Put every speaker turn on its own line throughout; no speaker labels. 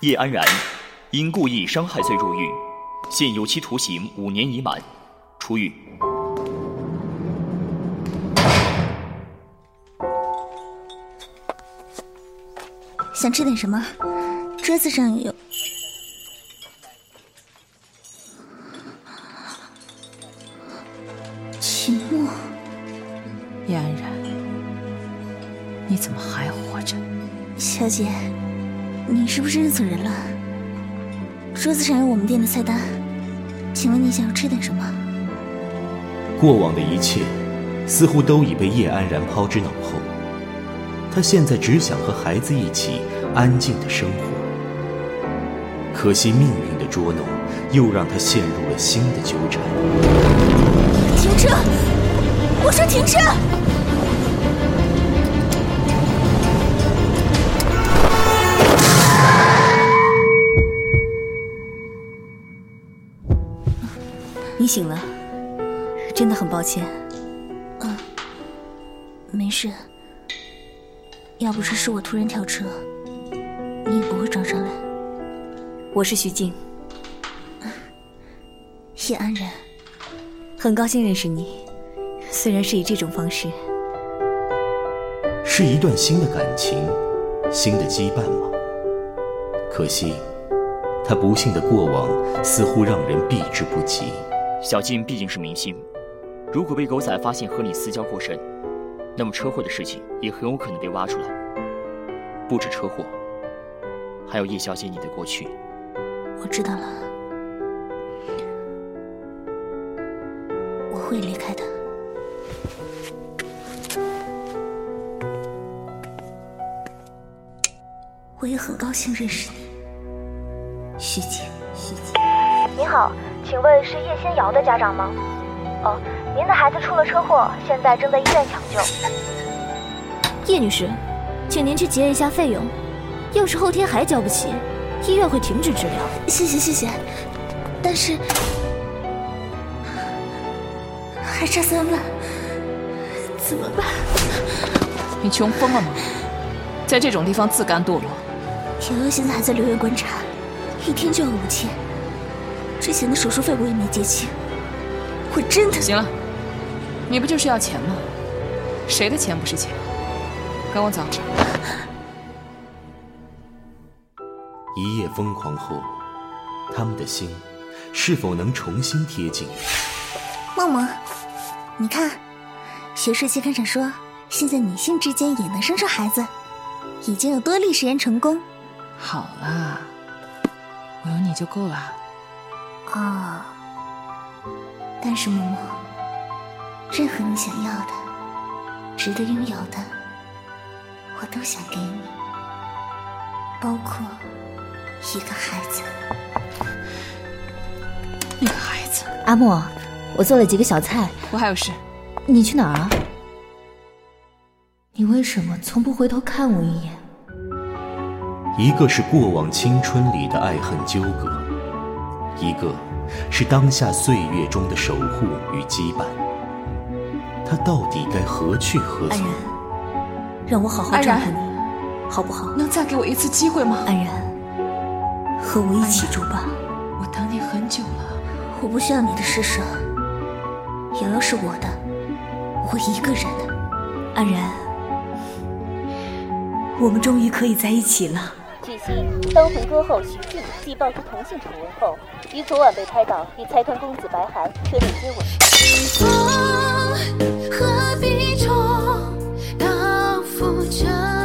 叶安然，因故意伤害罪入狱，现有期徒刑五年已满，出狱。
想吃点什么？桌子上有。秦墨，
叶安然，你怎么还活着？
小姐，你是不是认错人了？桌子上有我们店的菜单，请问你想要吃点什么？
过往的一切，似乎都已被叶安然抛之脑后。他现在只想和孩子一起安静的生活。可惜命运的捉弄，又让他陷入了新的纠缠。
停车！我说停车！
醒了，真的很抱歉。
啊，没事。要不是是我突然跳车，你也不会撞上来。
我是徐静，
叶安然，
很高兴认识你，虽然是以这种方式。
是一段新的感情，新的羁绊吗？可惜，他不幸的过往似乎让人避之不及。
小静毕竟是明星，如果被狗仔发现和你私交过深。那么车祸的事情也很有可能被挖出来，不止车祸，还有叶小姐你的过去。
我知道了，我会离开的。我也很高兴认识你，徐姐。徐姐，
你好，请问是叶先瑶的家长吗？哦。您的孩子出了车祸，现在正在医院抢
救。叶女士，请您去结一下费用，要是后天还交不起，医院会停止治疗。
谢谢谢谢，但是还差三万，怎么办？
你穷疯了吗？在这种地方自甘堕落？
瑶瑶现在还在留院观察，一天就要五千，之前的手术费我也没结清，我真的
行了。你不就是要钱吗？谁的钱不是钱？跟我走。
一夜疯狂后，他们的心是否能重新贴近？
梦梦，你看，学术期刊上说，现在女性之间也能生出孩子，已经有多例实验成功。
好啦，我有你就够了。
哦，但是嬷嬷。任何你想要的、值得拥有的，我都想给你，包括一个孩子。
那个孩子，
阿莫，我做了几个小菜。
我还有事，
你去哪儿啊？你为什么从不回头看我一眼？
一个是过往青春里的爱恨纠葛，一个是当下岁月中的守护与羁绊。他到底该何去何从？
安然，让我好好照顾你，好不好？
能再给我一次机会吗？
安然，和我一起住吧。
我等你很久了。
我不需要你的施舍。瑶瑶是我的，我一个人的。
安然，我们终于可以在一起了。
据悉，当红歌后徐静继爆出同性丑闻后，于昨晚被拍到与财团公子白涵车内接
吻。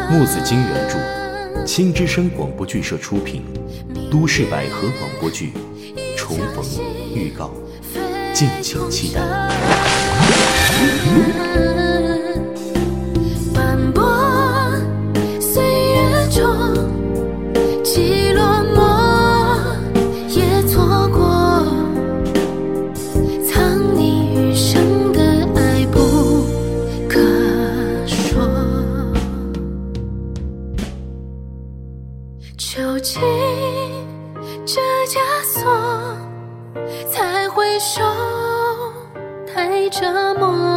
木子金原著，青之声广播剧社出品，都市百合广播剧《重逢》预告，敬请期待。
这枷锁才会受太折磨，